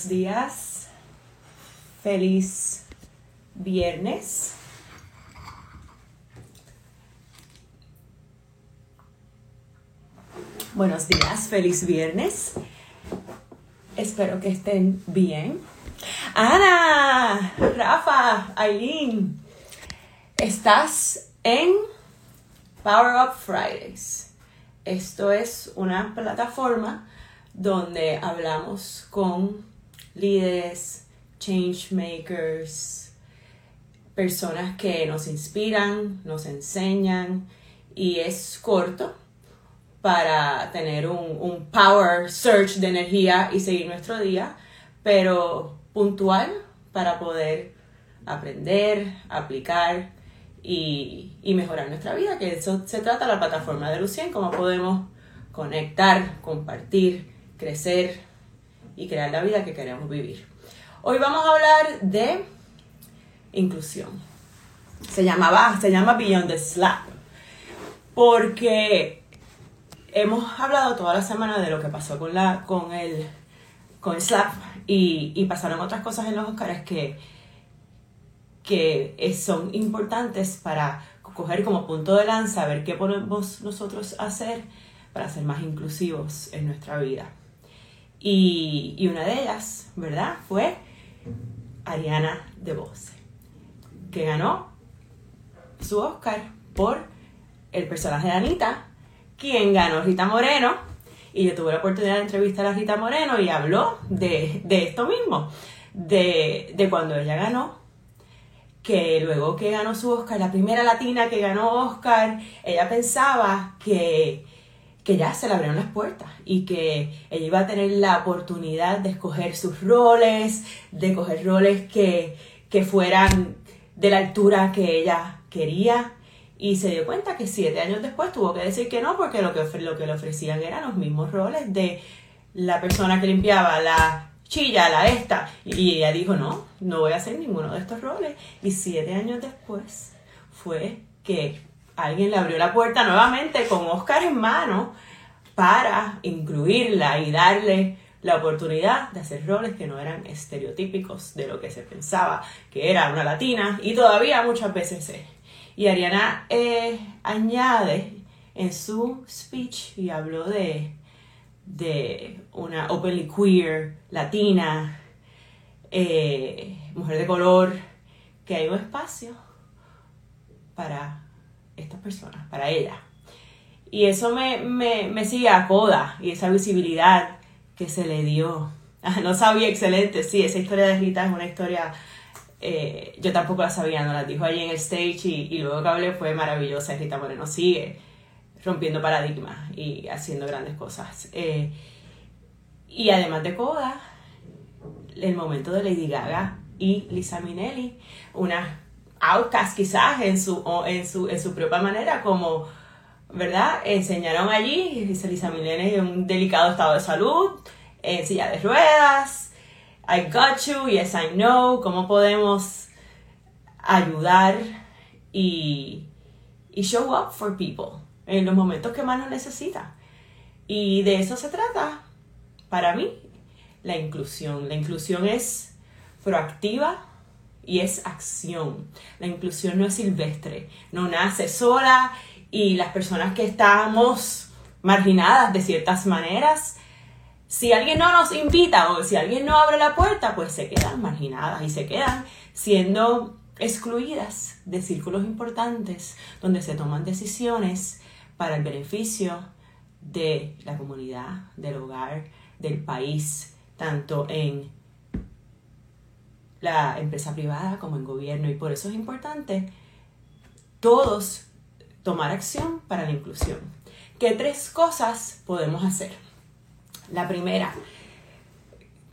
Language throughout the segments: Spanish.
Buenos días. Feliz viernes. Buenos días, feliz viernes. Espero que estén bien. Ana, Rafa, Aileen, estás en Power Up Fridays. Esto es una plataforma donde hablamos con líderes, change makers, personas que nos inspiran, nos enseñan y es corto para tener un, un power search de energía y seguir nuestro día, pero puntual para poder aprender, aplicar y, y, mejorar nuestra vida, que eso se trata la plataforma de Lucien, cómo podemos conectar, compartir, crecer y crear la vida que queremos vivir. Hoy vamos a hablar de inclusión. Se llamaba, se llama Beyond the Slap. Porque hemos hablado toda la semana de lo que pasó con la, con el, con slap y, y pasaron otras cosas en los Oscars que, que son importantes para coger como punto de lanza, ver qué podemos nosotros hacer para ser más inclusivos en nuestra vida. Y, una de ellas, ¿verdad? Fue Ariana DeBose, que ganó su Oscar por el personaje de Anita, quien ganó Rita Moreno. Y yo tuve la oportunidad de entrevistar a Rita Moreno y habló de, de esto mismo, de, de cuando ella ganó que luego que ganó su Oscar, la primera latina que ganó Oscar, ella pensaba que, que ya se le abrieron las puertas y que ella iba a tener la oportunidad de escoger sus roles, de coger roles que, que fueran de la altura que ella quería. Y se dio cuenta que siete años después tuvo que decir que no, porque lo que, lo que le ofrecían eran los mismos roles de la persona que limpiaba la chilla, la esta. Y ella dijo, no, no voy a hacer ninguno de estos roles. Y siete años después fue que alguien le abrió la puerta nuevamente con Oscar en mano para incluirla y darle la oportunidad de hacer roles que no eran estereotípicos de lo que se pensaba que era una latina y todavía muchas veces es. Y Ariana eh, añade en su speech y habló de, de una openly queer, latina, eh, mujer de color, que hay un espacio para estas personas, para ella. Y eso me, me, me sigue a coda y esa visibilidad que se le dio. No sabía, excelente, sí, esa historia de Rita es una historia, eh, yo tampoco la sabía, no la dijo allí en el stage y, y luego que hablé fue maravillosa. Rita Moreno sigue rompiendo paradigmas y haciendo grandes cosas. Eh, y además de Coda, el momento de Lady Gaga y Lisa Minnelli, una outcast quizás en su, en su, en su propia manera, como, ¿verdad? Enseñaron allí, dice Lisa Minnelli, en un delicado estado de salud, en silla de ruedas, I got you, yes I know, cómo podemos ayudar y, y show up for people en los momentos que más nos necesita. Y de eso se trata, para mí, la inclusión. La inclusión es proactiva y es acción. La inclusión no es silvestre, no nace sola y las personas que estamos marginadas de ciertas maneras, si alguien no nos invita o si alguien no abre la puerta, pues se quedan marginadas y se quedan siendo excluidas de círculos importantes donde se toman decisiones para el beneficio de la comunidad, del hogar, del país, tanto en la empresa privada como en gobierno. Y por eso es importante todos tomar acción para la inclusión. ¿Qué tres cosas podemos hacer? La primera,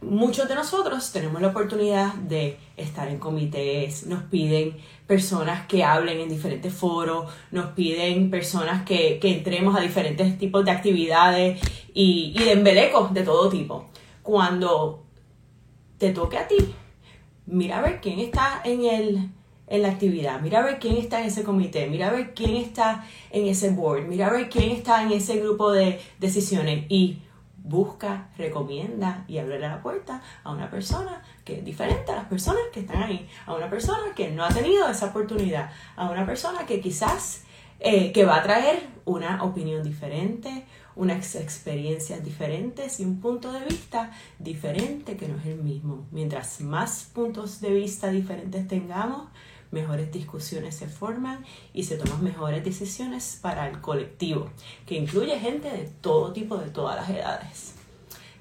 muchos de nosotros tenemos la oportunidad de estar en comités, nos piden personas que hablen en diferentes foros, nos piden personas que, entremos a diferentes tipos de actividades y, y de embelecos de todo tipo. Cuando te toque a ti, mira a ver quién está en, el, en la actividad, mira a ver quién está en ese comité, mira a ver quién está en ese board, mira a ver quién está en ese grupo de decisiones y busca, recomienda y abre la puerta a una persona que es diferente a las personas que están ahí, a una persona que no ha tenido esa oportunidad, a una persona que quizás eh, que va a traer una opinión diferente, unas experiencias diferentes y un punto de vista diferente que no es el mismo. Mientras más puntos de vista diferentes tengamos, mejores discusiones se forman y se toman mejores decisiones para el colectivo, que incluye gente de todo tipo, de todas las edades.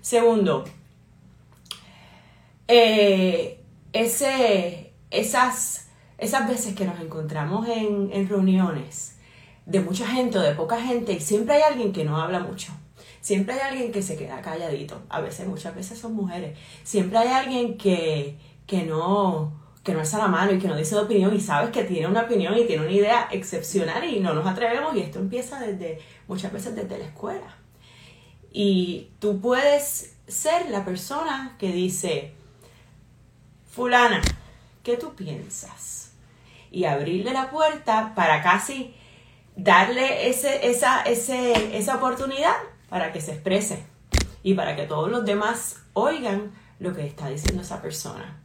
Segundo, eh, ese, esas, esas veces que nos encontramos en, en reuniones, de mucha gente o de poca gente y siempre hay alguien que no habla mucho. Siempre hay alguien que se queda calladito. A veces, muchas veces son mujeres. Siempre hay alguien que, que no que no alza la mano y que no dice de opinión y sabes que tiene una opinión y tiene una idea excepcional y no nos atrevemos y esto empieza desde muchas veces desde la escuela. Y tú puedes ser la persona que dice, fulana, ¿qué tú piensas? Y abrirle la puerta para casi darle ese, esa, ese, esa oportunidad para que se exprese y para que todos los demás oigan lo que está diciendo esa persona.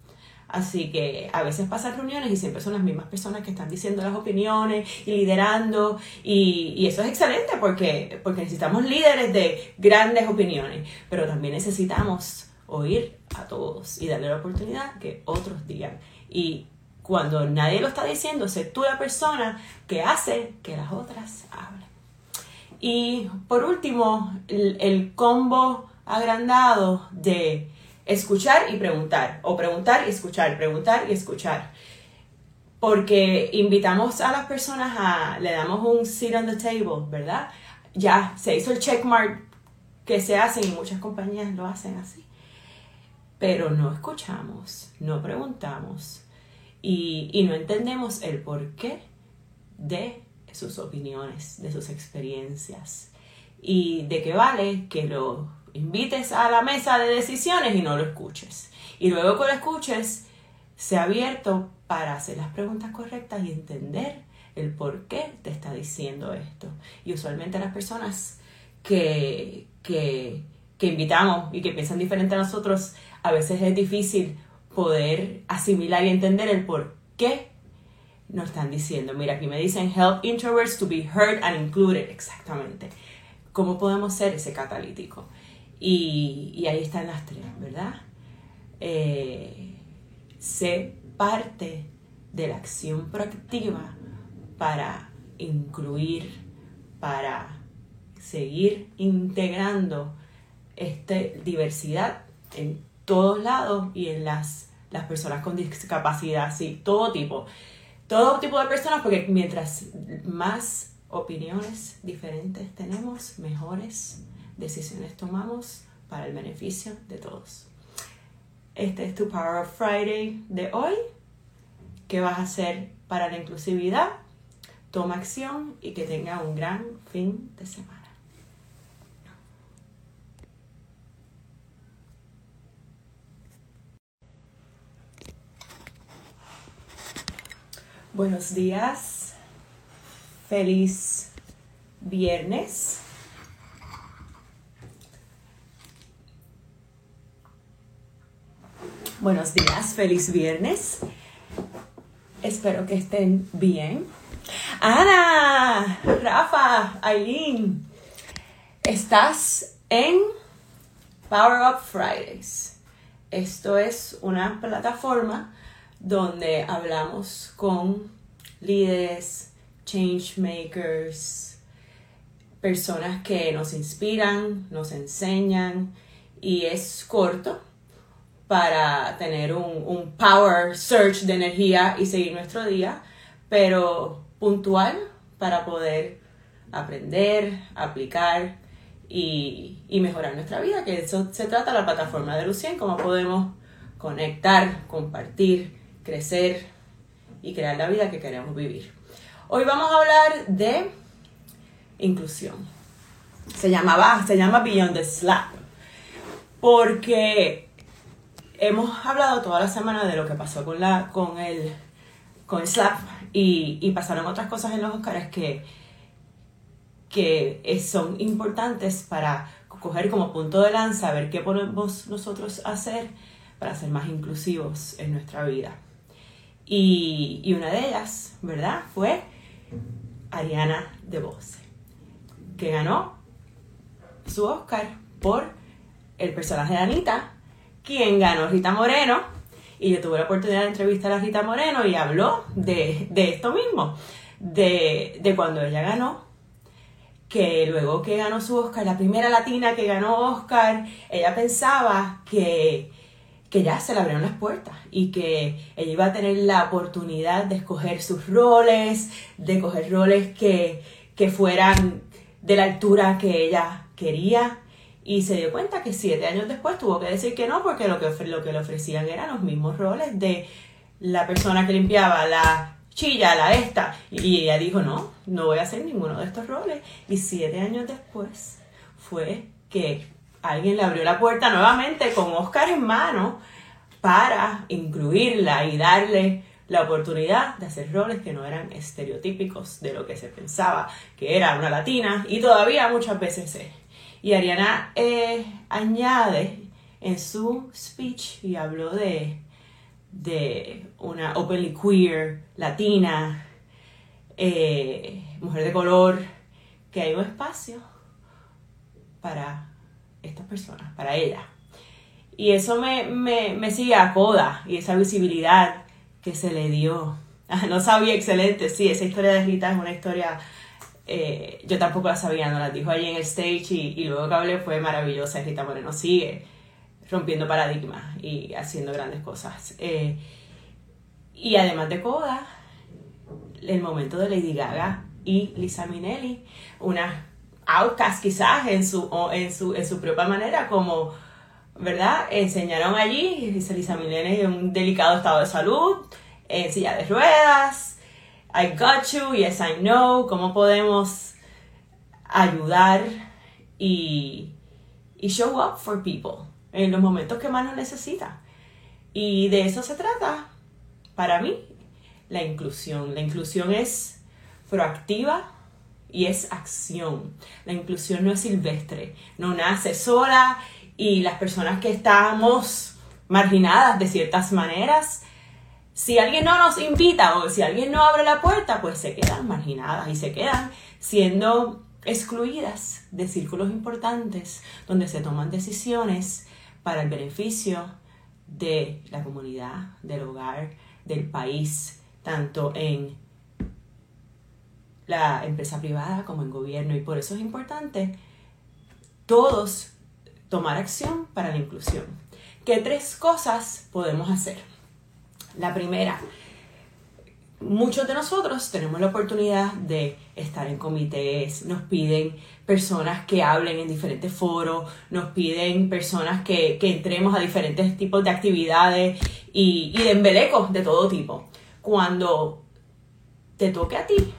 Así que a veces pasan reuniones y siempre son las mismas personas que están diciendo las opiniones y liderando. Y, eso es excelente porque, porque necesitamos líderes de grandes opiniones. Pero también necesitamos oír a todos y darle la oportunidad que otros digan. Y cuando nadie lo está diciendo, sé tú la persona que hace que las otras hablen. Y por último, el, combo agrandado de escuchar y preguntar, o preguntar y escuchar, preguntar y escuchar. Porque invitamos a las personas a, le damos un sit on the table, ¿verdad? Ya se hizo el checkmark que se hace y muchas compañías lo hacen así. Pero no escuchamos, no preguntamos, y, no entendemos el porqué de sus opiniones, de sus experiencias y de qué vale que lo invites a la mesa de decisiones y no lo escuches. Y luego que lo escuches, sea abierto para hacer las preguntas correctas y entender el por qué te está diciendo esto. Y usualmente las personas que, que, que invitamos y que piensan diferente a nosotros, a veces es difícil poder asimilar y entender el por qué nos están diciendo. Mira, aquí me dicen help introverts to be heard and included. Exactamente. ¿Cómo podemos ser ese catalítico? Y, ahí están las tres, ¿verdad? Eh, sé parte de la acción proactiva para incluir, para seguir integrando esta diversidad en todos lados y en las, las personas con discapacidad, sí, todo tipo. Todo tipo de personas, porque mientras más opiniones diferentes tenemos, mejores decisiones tomamos para el beneficio de todos. Este es tu Power of Friday de hoy. ¿Qué vas a hacer para la inclusividad? Toma acción y que tenga un gran fin de semana. Buenos días, feliz viernes. Buenos días, feliz viernes. Espero que estén bien. Ana, Rafa, Aileen, estás en Power Up Fridays. Esto es una plataforma donde hablamos con líderes, change makers, personas que nos inspiran, nos enseñan y es corto para tener un, un power search de energía y seguir nuestro día, pero puntual para poder aprender, aplicar y, y, mejorar nuestra vida, que eso se trata la plataforma de Lucien, cómo podemos conectar, compartir crecer y crear la vida que queremos vivir. Hoy vamos a hablar de inclusión. Se llamaba, se llama Beyond the Slap. Porque hemos hablado toda la semana de lo que pasó con la, con el, con el slap y, y pasaron otras cosas en los Oscars que, que son importantes para coger como punto de lanza, ver qué podemos nosotros hacer para ser más inclusivos en nuestra vida. Y, y una de ellas, ¿verdad? Fue Ariana DeBose, que ganó su Oscar por el personaje de Anita, quien ganó Rita Moreno. Y yo tuve la oportunidad de entrevistar a Rita Moreno y habló de, de esto mismo, de, de cuando ella ganó que luego que ganó su Oscar, la primera latina que ganó Oscar, ella pensaba que, que ya se le abrieron las puertas y que ella iba a tener la oportunidad de escoger sus roles, de coger roles que, que fueran de la altura que ella quería. Y se dio cuenta que siete años después tuvo que decir que no, porque lo que, lo que le ofrecían eran los mismos roles de la persona que limpiaba la chilla, la esta. Y ella dijo, no, no voy a hacer ninguno de estos roles. Y siete años después fue que alguien le abrió la puerta nuevamente con Oscar en mano para incluirla y darle la oportunidad de hacer roles que no eran estereotípicos de lo que se pensaba que era una latina y todavía muchas veces es. Y Ariana eh, añade en su speech y habló de de una openly queer, latina, eh, mujer de color, que hay un espacio para estas personas, para ella. Y eso me, me, sigue a coda y esa visibilidad que se le dio. no sabía, excelente, sí, esa historia de Rita es una historia, eh, yo tampoco la sabía, no la dijo allí en el stage y, y luego que hablé fue maravillosa, Rita Moreno sigue rompiendo paradigmas y haciendo grandes cosas. Eh, y además de Coda, el momento de Lady Gaga y Lisa Minnelli, una outcast quizás en su, en su, en su propia manera, como, ¿verdad? Enseñaron allí, dice Lisa Minnelli, en un delicado estado de salud, en silla de ruedas, I got you, yes I know, cómo podemos ayudar y, y show up for people en los momentos que más lo necesita. Y de eso se trata, para mí, la inclusión. La inclusión es proactiva y es acción. La inclusión no es silvestre, no nace sola y las personas que estamos marginadas de ciertas maneras, si alguien no nos invita o si alguien no abre la puerta, pues se quedan marginadas y se quedan siendo excluidas de círculos importantes donde se toman decisiones para el beneficio de la comunidad, del hogar, del país, tanto en la empresa privada como en gobierno. Y por eso es importante todos tomar acción para la inclusión. ¿Qué tres cosas podemos hacer? La primera, muchos de nosotros tenemos la oportunidad de estar en comités, nos piden personas que hablen en diferentes foros, nos piden personas que, entremos a diferentes tipos de actividades y, y de embelecos de todo tipo. Cuando te toque a ti,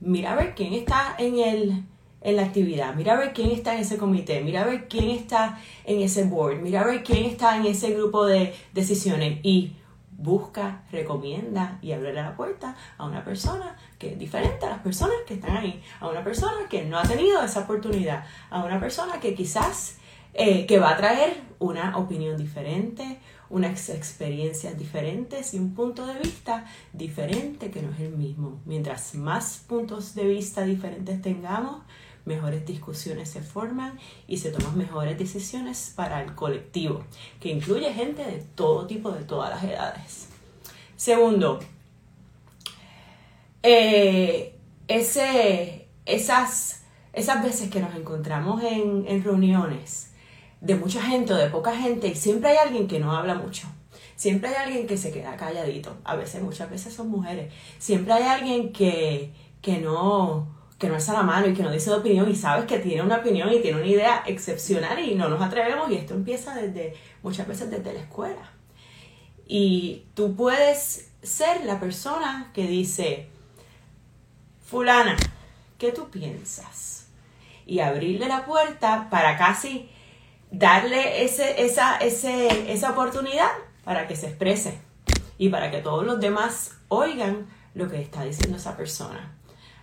mira a ver quién está en, el, en la actividad, mira a ver quién está en ese comité, mira a ver quién está en ese board, mira a ver quién está en ese grupo de decisiones y busca, recomienda y abre la puerta a una persona que es diferente a las personas que están ahí, a una persona que no ha tenido esa oportunidad, a una persona que quizás eh, que va a traer una opinión diferente, unas experiencias diferentes y un punto de vista diferente que no es el mismo. Mientras más puntos de vista diferentes tengamos, mejores discusiones se forman y se toman mejores decisiones para el colectivo, que incluye gente de todo tipo, de todas las edades. Segundo, eh, ese, esas, esas veces que nos encontramos en, en reuniones de mucha gente o de poca gente, y siempre hay alguien que no habla mucho. Siempre hay alguien que se queda calladito. A veces, muchas veces son mujeres. Siempre hay alguien que, que no, que no alza la mano y que no dice de opinión y sabes que tiene una opinión y tiene una idea excepcional y no nos atrevemos y esto empieza desde muchas veces desde la escuela. Y tú puedes ser la persona que dice, fulana, ¿qué tú piensas? Y abrirle la puerta para casi darle ese, esa, ese, esa oportunidad para que se exprese y para que todos los demás oigan lo que está diciendo esa persona.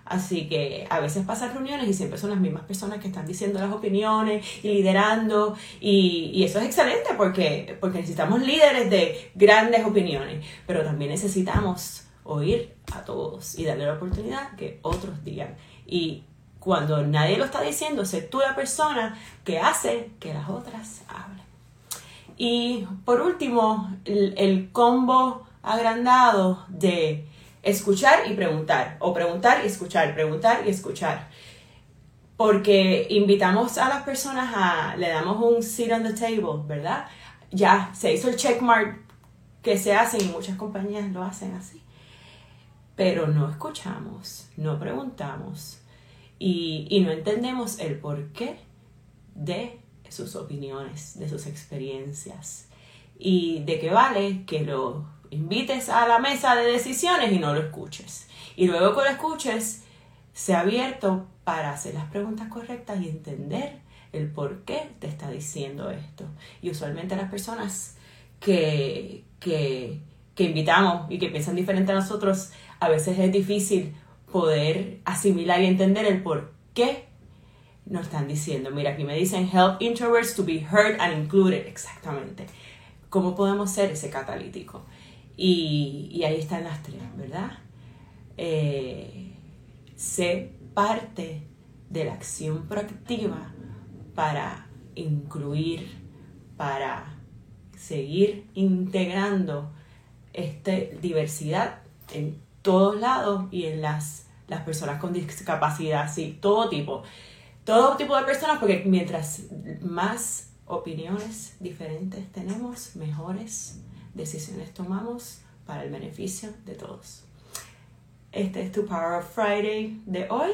Así que a veces pasan reuniones y siempre son las mismas personas que están diciendo las opiniones y liderando. Y, eso es excelente porque, porque necesitamos líderes de grandes opiniones, pero también necesitamos oír a todos y darle la oportunidad que otros digan. Y cuando nadie lo está diciendo, sé tú la persona que hace que las otras hablen. Y por último, el, combo agrandado de escuchar y preguntar, o preguntar y escuchar, preguntar y escuchar. Porque invitamos a las personas a, le damos un sit on the table, ¿verdad? Ya se hizo el checkmark que se hace y muchas compañías lo hacen así. Pero no escuchamos, no preguntamos y, y no entendemos el porqué de sus opiniones, de sus experiencias. Y de qué vale que lo invites a la mesa de decisiones y no lo escuches. Y luego que lo escuches, sea abierto para hacer las preguntas correctas y entender el por qué te está diciendo esto. Y usualmente las personas que, que, que invitamos y que piensan diferente a nosotros, a veces es difícil poder asimilar y entender el por qué nos están diciendo. Mira, aquí me dicen help introverts to be heard and included. Exactamente. ¿Cómo podemos ser ese catalítico? Y, ahí están las tres, ¿verdad? Eh, sé parte de la acción proactiva para incluir, para seguir integrando esta diversidad en todos lados y en las, las personas con discapacidad, sí, todo tipo todo tipo de personas, porque mientras más opiniones diferentes tenemos, mejores decisiones tomamos para el beneficio de todos. Este es tu Power of Friday de hoy.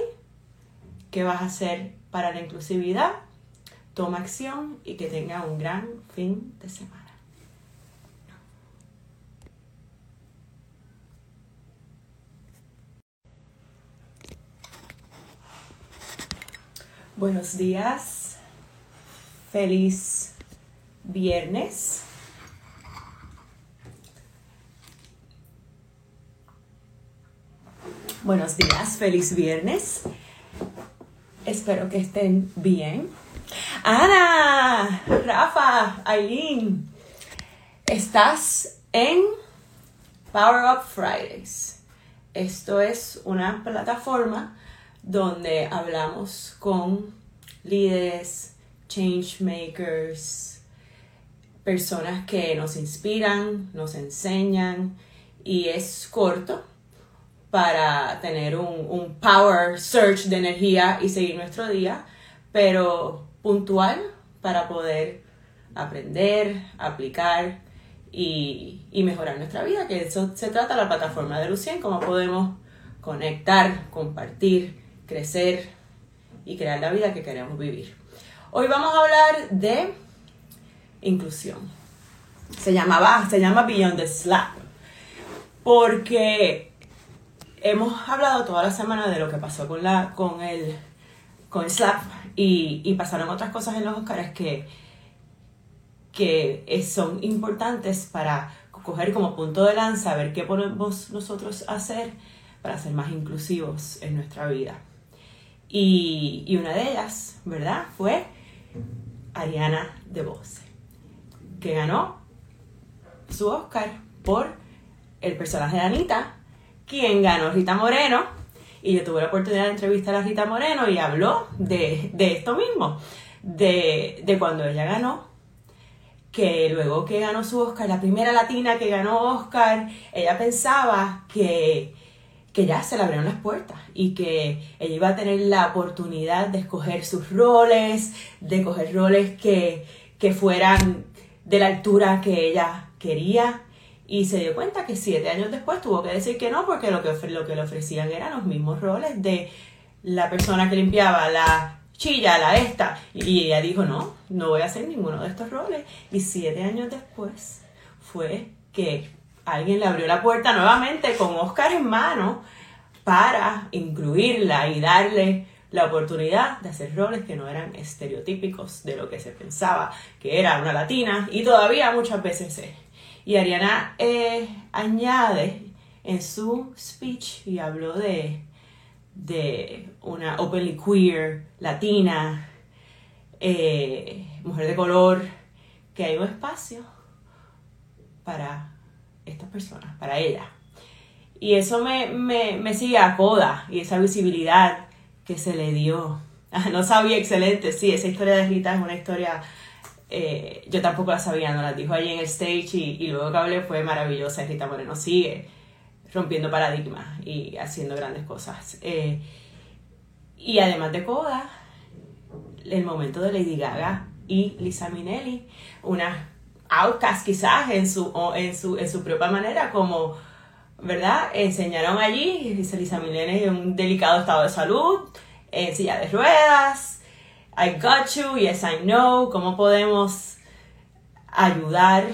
¿Qué vas a hacer para la inclusividad? Toma acción y que tenga un gran fin de semana. Buenos días, feliz viernes. Buenos días, feliz viernes. Espero que estén bien. Ana, Rafa, Aileen, estás en Power Up Fridays. Esto es una plataforma donde hablamos con líderes, change makers, personas que nos inspiran, nos enseñan y es corto para tener un, un, power search de energía y seguir nuestro día, pero puntual para poder aprender, aplicar y, y mejorar nuestra vida, que eso se trata la plataforma de Lucien, cómo podemos conectar, compartir, crecer y crear la vida que queremos vivir. Hoy vamos a hablar de inclusión. Se llamaba, se llama Beyond the Slap. Porque hemos hablado toda la semana de lo que pasó con la, con el, con el slap y, pasaron otras cosas en los Oscars que, que son importantes para coger como punto de lanza, ver qué podemos nosotros hacer para ser más inclusivos en nuestra vida. Y, una de ellas, ¿verdad? Fue Ariana DeBose, que ganó su Oscar por el personaje de Anita, quien ganó Rita Moreno. Y yo tuve la oportunidad de entrevistar a Rita Moreno y habló de, esto mismo, de, de cuando ella ganó que luego que ganó su Oscar, la primera latina que ganó Oscar, ella pensaba que que ya se le abrieron las puertas y que ella iba a tener la oportunidad de escoger sus roles, de coger roles que, que fueran de la altura que ella quería. Y se dio cuenta que siete años después tuvo que decir que no, porque lo que, lo que le ofrecían eran los mismos roles de la persona que limpiaba la chilla, la esta. Y ella dijo, no, no voy a hacer ninguno de estos roles. Y siete años después fue que alguien le abrió la puerta nuevamente con Oscar en mano para incluirla y darle la oportunidad de hacer roles que no eran estereotípicos de lo que se pensaba que era una latina y todavía muchas veces es. Y Ariana eh, añade en su speech y habló de, de una openly queer, latina, eh, mujer de color, que hay un espacio para estas personas, para ella. Y eso me, me, sigue a coda y esa visibilidad que se le dio. Ah, no sabía, excelente, sí, esa historia de Rita es una historia, eh, yo tampoco la sabía, no la dijo allí en el stage y, luego que hablé fue maravillosa. Rita Moreno sigue rompiendo paradigmas y haciendo grandes cosas. Eh, y además de Coda, el momento de Lady Gaga y Lisa Minnelli, una outcast quizás en su, en su, en su propia manera, como, ¿verdad? Enseñaron allí, dice Lisa Minnelli en un delicado estado de salud, en silla de ruedas, I got you, yes I know, cómo podemos ayudar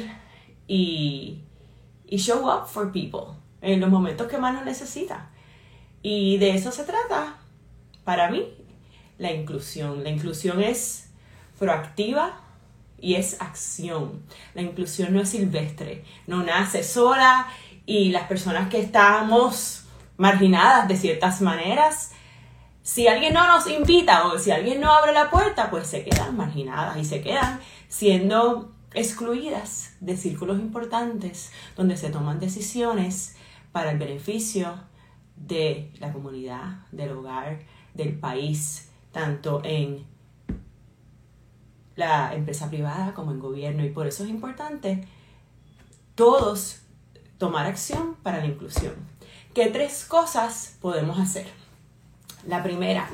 y, y show up for people en los momentos que más nos necesita. Y de eso se trata, para mí, la inclusión. La inclusión es proactiva y es acción. La inclusión no es silvestre, no nace sola y las personas que estamos marginadas de ciertas maneras, si alguien no nos invita o si alguien no abre la puerta, pues se quedan marginadas y se quedan siendo excluidas de círculos importantes donde se toman decisiones para el beneficio de la comunidad, del hogar, del país, tanto en la empresa privada como en gobierno. Y por eso es importante todos tomar acción para la inclusión. ¿Qué tres cosas podemos hacer? La primera,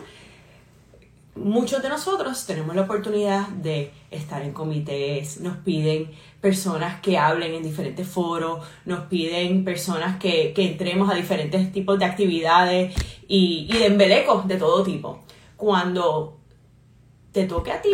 muchos de nosotros tenemos la oportunidad de estar en comités, nos piden personas que hablen en diferentes foros, nos piden personas que, entremos a diferentes tipos de actividades y, y de embelecos de todo tipo. Cuando te toque a ti,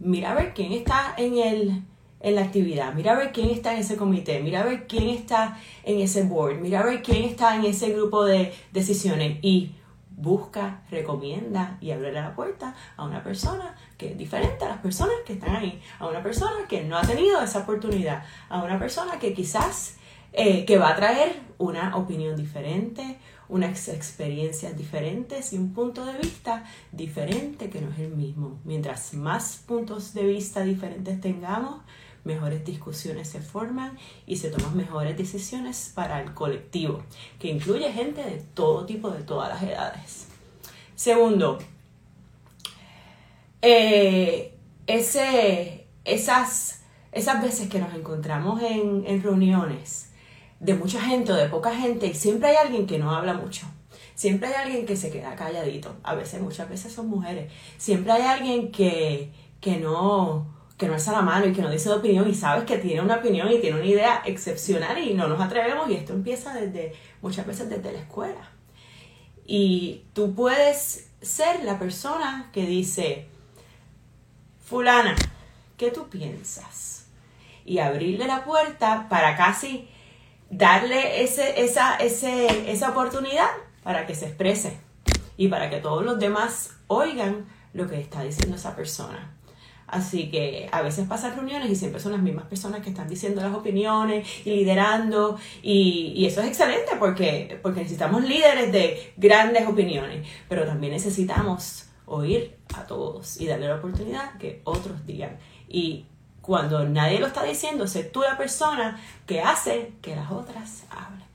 mira a ver quién está en, el, en la actividad, mira a ver quién está en ese comité, mira a ver quién está en ese board, mira a ver quién está en ese grupo de decisiones y busca, recomienda y abre la puerta a una persona que es diferente a las personas que están ahí, a una persona que no ha tenido esa oportunidad, a una persona que quizás eh, que va a traer una opinión diferente, unas experiencias diferentes y un punto de vista diferente que no es el mismo. Mientras más puntos de vista diferentes tengamos, mejores discusiones se forman y se toman mejores decisiones para el colectivo, que incluye gente de todo tipo, de todas las edades. Segundo, eh, ese, esas, esas veces que nos encontramos en, en reuniones de mucha gente o de poca gente, siempre hay alguien que no habla mucho. Siempre hay alguien que se queda calladito. A veces, muchas veces son mujeres. Siempre hay alguien que, que no, que no alza la mano y que no dice de opinión y sabes que tiene una opinión y tiene una idea excepcional y no nos atrevemos y esto empieza desde muchas veces desde la escuela. Y tú puedes ser la persona que dice, fulana, ¿qué tú piensas? Y abrirle la puerta para casi darle ese, esa, ese, esa oportunidad para que se exprese y para que todos los demás oigan lo que está diciendo esa persona. Así que a veces pasan reuniones y siempre son las mismas personas que están diciendo las opiniones y liderando. Y, eso es excelente porque, porque necesitamos líderes de grandes opiniones. Pero también necesitamos oír a todos y darle la oportunidad que otros digan. Y cuando nadie lo está diciendo, sé tú la persona que hace que las otras hablen.